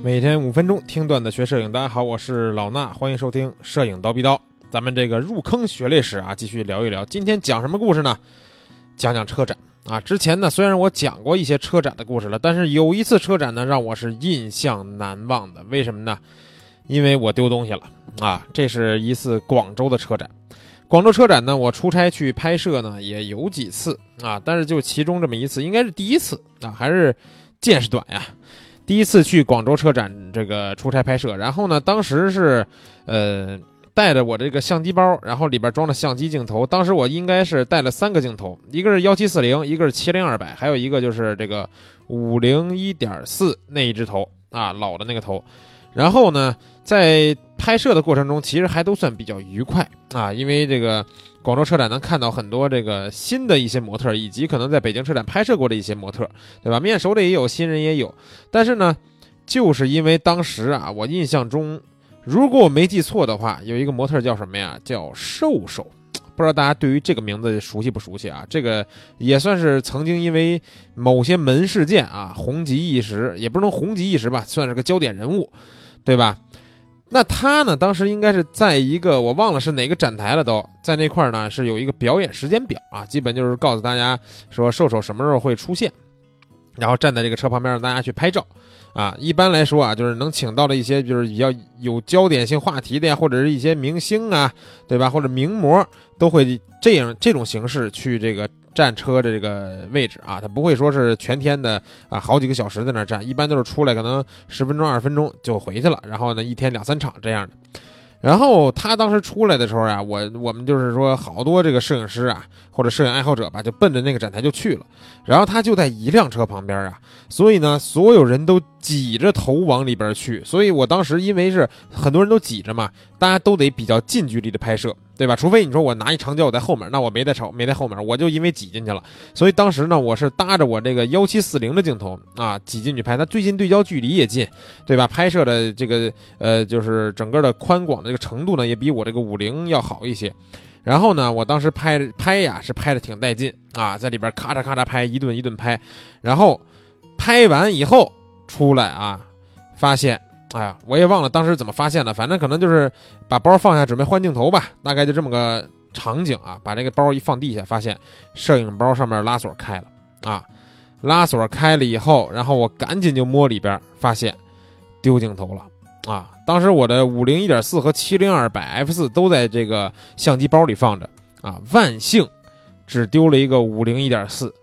每天五分钟听段子学摄影，大家好，我是老衲，欢迎收听摄影刀逼刀。咱们这个入坑血泪史啊，继续聊一聊。今天讲什么故事呢？讲讲车展啊。之前呢，虽然我讲过一些车展的故事了，但是有一次车展呢，让我是印象难忘的。为什么呢？因为我丢东西了啊。这是一次广州的车展。广州车展呢，我出差去拍摄呢，也有几次啊，但是就其中这么一次，应该是第一次啊，还是见识短呀。第一次去广州车展这个出差拍摄，然后呢，当时是，呃，带着我这个相机包，然后里边装了相机镜头。当时我应该是带了三个镜头，一个是幺七四零，一个是七零二百，还有一个就是这个五零一点四那一只头啊，老的那个头。然后呢，在拍摄的过程中，其实还都算比较愉快啊，因为这个。广州车展能看到很多这个新的一些模特，以及可能在北京车展拍摄过的一些模特，对吧？面熟的也有，新人也有。但是呢，就是因为当时啊，我印象中，如果我没记错的话，有一个模特叫什么呀？叫瘦瘦，不知道大家对于这个名字熟悉不熟悉啊？这个也算是曾经因为某些门事件啊红极一时，也不能红极一时吧，算是个焦点人物，对吧？那他呢？当时应该是在一个我忘了是哪个展台了，都在那块儿呢，是有一个表演时间表啊，基本就是告诉大家说瘦瘦什么时候会出现，然后站在这个车旁边让大家去拍照，啊，一般来说啊，就是能请到的一些就是比较有焦点性话题的呀，或者是一些明星啊，对吧？或者名模都会这样这种形式去这个。站车的这个位置啊，他不会说是全天的啊，好几个小时在那站，一般都是出来可能十分钟、二十分钟就回去了。然后呢，一天两三场这样的。然后他当时出来的时候啊，我我们就是说好多这个摄影师啊，或者摄影爱好者吧，就奔着那个展台就去了。然后他就在一辆车旁边啊，所以呢，所有人都挤着头往里边去。所以我当时因为是很多人都挤着嘛，大家都得比较近距离的拍摄。对吧？除非你说我拿一长焦我在后面，那我没在朝没在后面，我就因为挤进去了。所以当时呢，我是搭着我这个幺七四零的镜头啊，挤进去拍。它最近对焦距离也近，对吧？拍摄的这个呃，就是整个的宽广的这个程度呢，也比我这个五零要好一些。然后呢，我当时拍拍呀，是拍的挺带劲啊，在里边咔嚓咔嚓拍，一顿一顿拍。然后拍完以后出来啊，发现。哎呀，我也忘了当时怎么发现的，反正可能就是把包放下准备换镜头吧，大概就这么个场景啊。把这个包一放地下，发现摄影包上面拉锁开了啊，拉锁开了以后，然后我赶紧就摸里边，发现丢镜头了啊。当时我的五零一点四和七零二百 f 四都在这个相机包里放着啊，万幸只丢了一个五零一点四，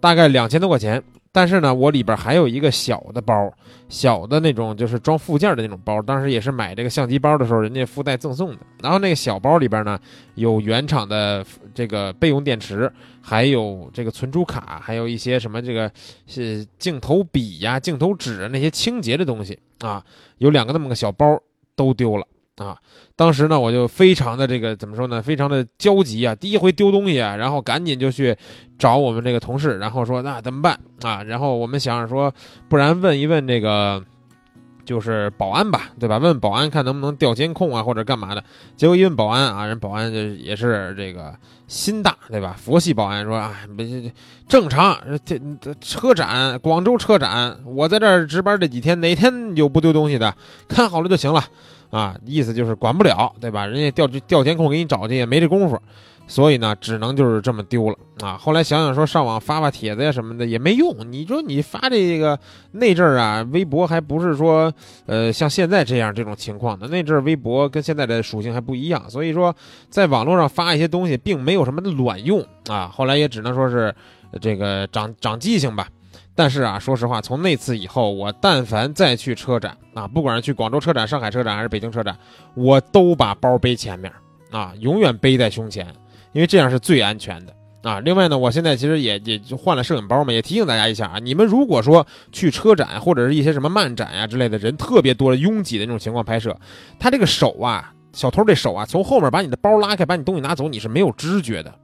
大概两千多块钱。但是呢，我里边还有一个小的包，小的那种就是装附件的那种包。当时也是买这个相机包的时候，人家附带赠送的。然后那个小包里边呢，有原厂的这个备用电池，还有这个存储卡，还有一些什么这个是镜头笔呀、镜头纸啊那些清洁的东西啊。有两个那么个小包都丢了。啊，当时呢，我就非常的这个怎么说呢，非常的焦急啊，第一回丢东西啊，然后赶紧就去找我们这个同事，然后说那怎么办啊？然后我们想着说，不然问一问这个就是保安吧，对吧？问保安看能不能调监控啊，或者干嘛的。结果一问保安啊，人保安就也是这个心大，对吧？佛系保安说啊，没正常，这车展，广州车展，我在这儿值班这几天，哪天有不丢东西的，看好了就行了。啊，意思就是管不了，对吧？人家调调监控给你找去也没这功夫，所以呢，只能就是这么丢了啊。后来想想说，上网发发帖子呀什么的也没用。你说你发这个那阵儿啊，微博还不是说呃像现在这样这种情况的，那阵儿微博跟现在的属性还不一样，所以说在网络上发一些东西并没有什么卵用啊。后来也只能说是这个长长记性吧。但是啊，说实话，从那次以后，我但凡再去车展啊，不管是去广州车展、上海车展还是北京车展，我都把包背前面啊，永远背在胸前，因为这样是最安全的啊。另外呢，我现在其实也也就换了摄影包嘛，也提醒大家一下啊，你们如果说去车展或者是一些什么漫展呀之类的人特别多、拥挤的那种情况拍摄，他这个手啊，小偷这手啊，从后面把你的包拉开，把你东西拿走，你是没有知觉的。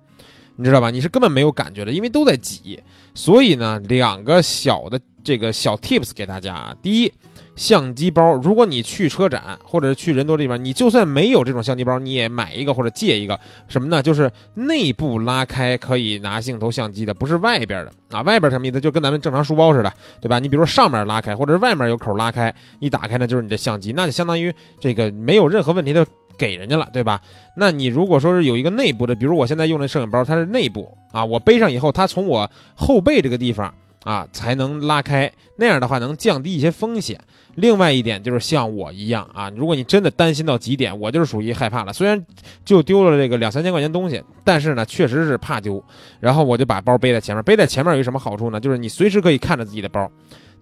你知道吧？你是根本没有感觉的，因为都在挤。所以呢，两个小的这个小 tips 给大家啊。第一，相机包，如果你去车展或者去人多的地方，你就算没有这种相机包，你也买一个或者借一个。什么呢？就是内部拉开可以拿镜头相机的，不是外边的啊。外边什么意思？就跟咱们正常书包似的，对吧？你比如说上面拉开，或者是外面有口拉开，一打开呢就是你的相机，那就相当于这个没有任何问题的给人家了，对吧？那你如果说是有一个内部的，比如我现在用的摄影包，它是内部啊，我背上以后，它从我后背这个地方。啊，才能拉开，那样的话能降低一些风险。另外一点就是像我一样啊，如果你真的担心到极点，我就是属于害怕了。虽然就丢了这个两三千块钱东西，但是呢，确实是怕丢。然后我就把包背在前面，背在前面有什么好处呢？就是你随时可以看着自己的包，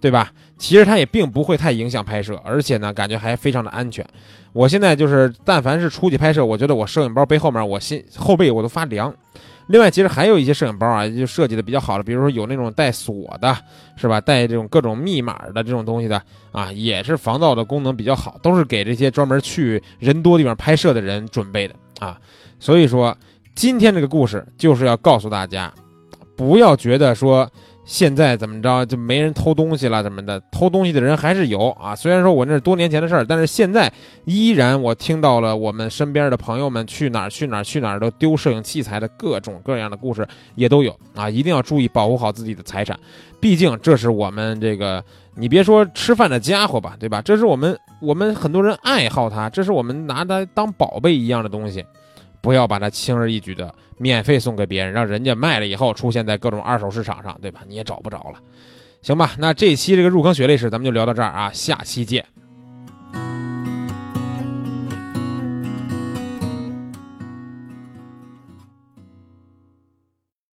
对吧？其实它也并不会太影响拍摄，而且呢，感觉还非常的安全。我现在就是，但凡是出去拍摄，我觉得我摄影包背后面，我心后背我都发凉。另外，其实还有一些摄影包啊，就设计的比较好的，比如说有那种带锁的，是吧？带这种各种密码的这种东西的啊，也是防盗的功能比较好，都是给这些专门去人多地方拍摄的人准备的啊。所以说，今天这个故事就是要告诉大家，不要觉得说。现在怎么着就没人偷东西了？怎么的？偷东西的人还是有啊。虽然说我那是多年前的事儿，但是现在依然我听到了我们身边的朋友们去哪儿去哪儿去哪儿都丢摄影器材的各种各样的故事也都有啊。一定要注意保护好自己的财产，毕竟这是我们这个你别说吃饭的家伙吧，对吧？这是我们我们很多人爱好它，这是我们拿它当宝贝一样的东西。不要把它轻而易举的免费送给别人，让人家卖了以后出现在各种二手市场上，对吧？你也找不着了，行吧？那这期这个入坑血泪史咱们就聊到这儿啊，下期见。